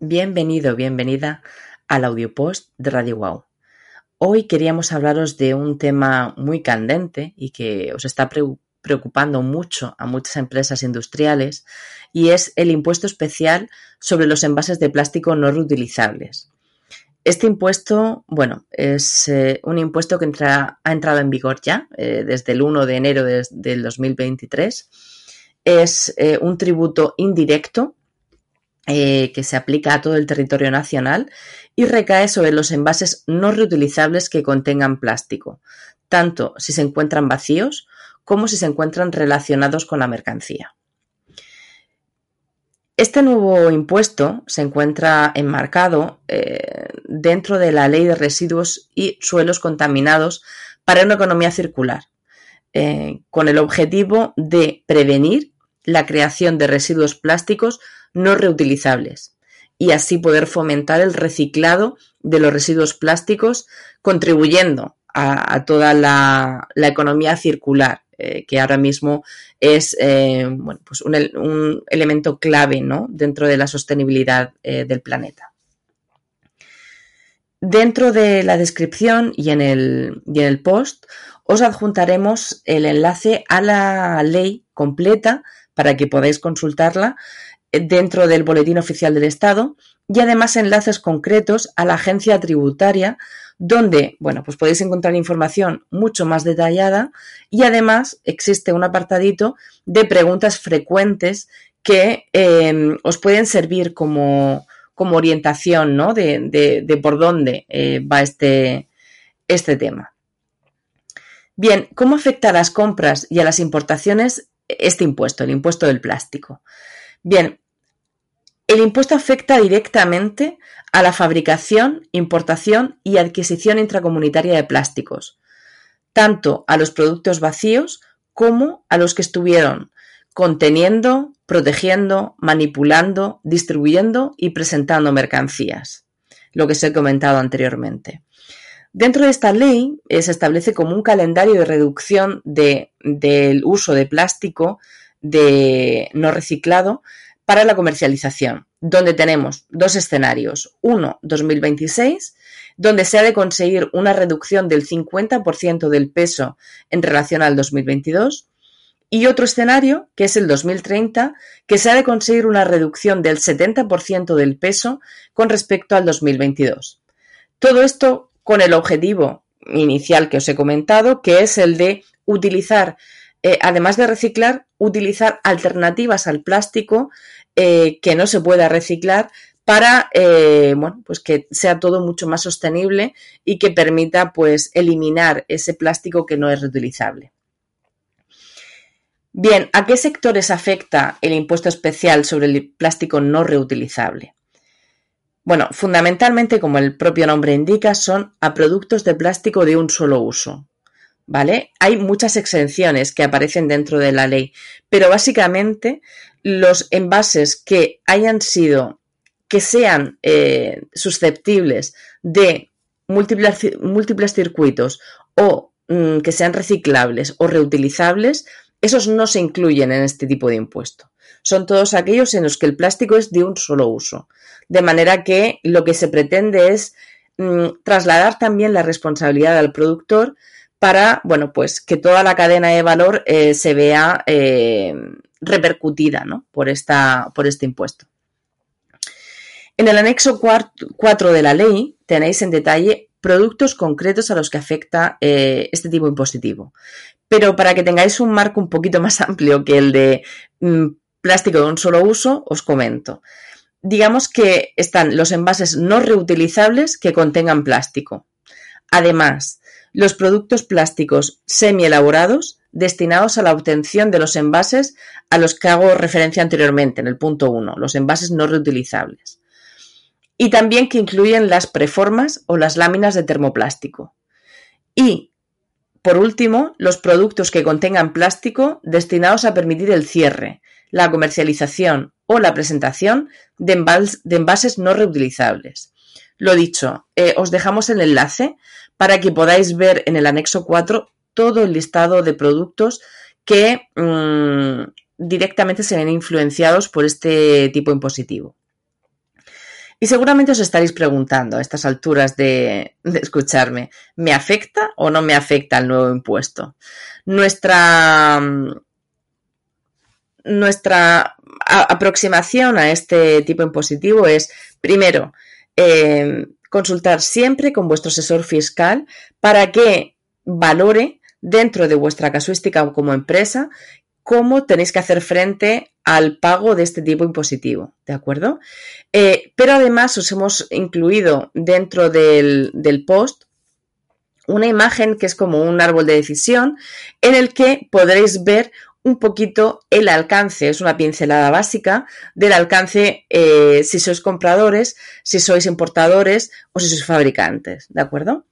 Bienvenido, bienvenida al Audiopost de Radio Wow. Hoy queríamos hablaros de un tema muy candente y que os está preocupando mucho a muchas empresas industriales y es el impuesto especial sobre los envases de plástico no reutilizables. Este impuesto, bueno, es eh, un impuesto que ha entrado en vigor ya eh, desde el 1 de enero del 2023. Es eh, un tributo indirecto eh, que se aplica a todo el territorio nacional y recae sobre los envases no reutilizables que contengan plástico, tanto si se encuentran vacíos como si se encuentran relacionados con la mercancía. Este nuevo impuesto se encuentra enmarcado eh, dentro de la Ley de Residuos y Suelos Contaminados para una economía circular, eh, con el objetivo de prevenir la creación de residuos plásticos no reutilizables y así poder fomentar el reciclado de los residuos plásticos, contribuyendo a, toda la, economía circular, eh, que ahora mismo es eh, pues un, elemento clave dentro de la sostenibilidad eh, del planeta. Dentro de la descripción y en, el, y en el post os adjuntaremos el enlace a la ley completa para que podáis consultarla dentro del Boletín Oficial del Estado y además enlaces concretos a la agencia tributaria donde, bueno, pues podéis encontrar información mucho más detallada y además existe un apartadito de preguntas frecuentes que em, os pueden servir como, orientación, ¿no? De, por dónde eh, va este, este tema. Bien, ¿cómo afecta a las compras y a las importaciones este impuesto, el impuesto del plástico? Bien, el impuesto afecta directamente a la fabricación, importación y adquisición intracomunitaria de plásticos, tanto a los productos vacíos como a los que estuvieron conteniendo, protegiendo, manipulando, distribuyendo y presentando mercancías, lo que os he comentado anteriormente. Dentro de esta ley eh, se establece como un calendario de reducción del uso de plástico de no reciclado para la comercialización, donde tenemos dos escenarios. Uno, 2026, donde se ha de conseguir una reducción del 50% del peso en relación al 2022. Y otro escenario, que es el 2030, que se ha de conseguir una reducción del 70% del peso con respecto al 2022. Todo esto con el objetivo inicial que os he comentado, que es el de utilizar eh, además de reciclar, utilizar alternativas al plástico eh, que no se pueda reciclar para eh, bueno, pues que sea todo mucho más sostenible y que permita pues eliminar ese plástico que no es reutilizable. Bien, ¿a qué sectores afecta el impuesto especial sobre el plástico no reutilizable? Bueno, fundamentalmente, como el propio nombre indica, son a productos de plástico de un solo uso, ¿vale? Hay muchas exenciones que aparecen dentro de la ley, pero básicamente los envases que hayan sido, que sean eh, susceptibles de múltiples, circuitos o mm, que sean reciclables o reutilizables, esos no se incluyen en este tipo de impuesto. Son todos aquellos en los que el plástico es de un solo uso. De manera que lo que se pretende es mm, trasladar también la responsabilidad al productor para, bueno, pues que toda la cadena de valor eh, se vea eh, repercutida por, esta, por este impuesto. En el anexo 4 de la ley tenéis en detalle productos concretos a los que afecta eh, este tipo impositivo. Pero para que tengáis un marco un poquito más amplio que el de mm, plástico de un solo uso, os comento. Digamos que están los envases no reutilizables que contengan plástico. Además, los productos plásticos semi-elaborados destinados a la obtención de los envases a los que hago referencia anteriormente, en el punto 1, los envases no reutilizables. Y también que incluyen las preformas o las láminas de termoplástico. Y, por último, los productos que contengan plástico destinados a permitir el cierre, la comercialización o la presentación de, envases no reutilizables. Lo dicho, eh, os dejamos el enlace para que podáis ver en el anexo 4 todo el listado de productos que mm, directamente se ven influenciados por este tipo impositivo. Y seguramente os estaréis preguntando a estas alturas de, escucharme, ¿me afecta o no me afecta el nuevo impuesto? Nuestra, nuestra aproximación a este tipo impositivo es, primero, eh, consultar siempre con vuestro asesor fiscal para que valore dentro de vuestra casuística como empresa cómo tenéis que hacer frente al pago de este tipo impositivo, ¿de acuerdo? Eh, pero además os hemos incluido dentro del, del post una imagen que es como un árbol de decisión en el que podréis ver un poquito el alcance, es una pincelada básica del alcance eh, si sois compradores, si sois importadores o si sois fabricantes, ¿de acuerdo?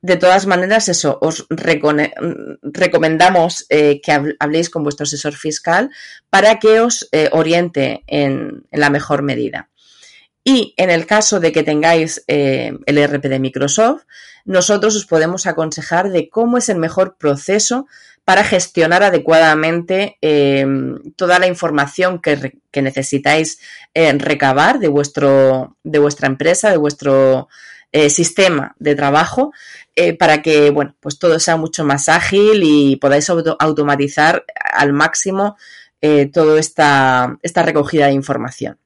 De todas maneras, eso, os recomendamos eh, que habléis con vuestro asesor fiscal para que os eh, oriente en, la mejor medida. Y en el caso de que tengáis el ERP de Microsoft, nosotros os podemos aconsejar de cómo es el mejor proceso para gestionar adecuadamente em, toda la información que, necesitáis eh, recabar de, vuestro, de vuestra empresa, de vuestro eh, sistema de trabajo, eh, para que bueno, pues todo sea mucho más ágil y podáis automatizar al máximo toda esta, esta recogida de información.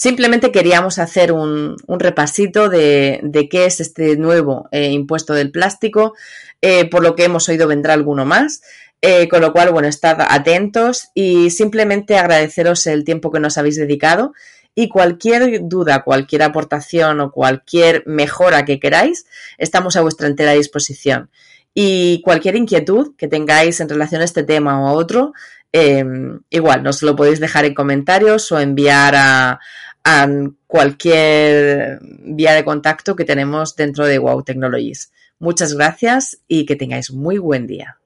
Simplemente queríamos hacer un, repasito de, qué es este nuevo eh, impuesto del plástico. Eh, por lo que hemos oído vendrá alguno más. Eh, con lo cual, bueno, estad atentos y simplemente agradeceros el tiempo que nos habéis dedicado y cualquier duda, cualquier aportación o cualquier mejora que queráis, estamos a vuestra entera disposición. Y cualquier inquietud que tengáis en relación a este tema o a otro, igual nos lo podéis dejar en comentarios o enviar a, a cualquier vía de contacto que tenemos dentro de Wow Technologies. Muchas gracias y que tengáis muy buen día.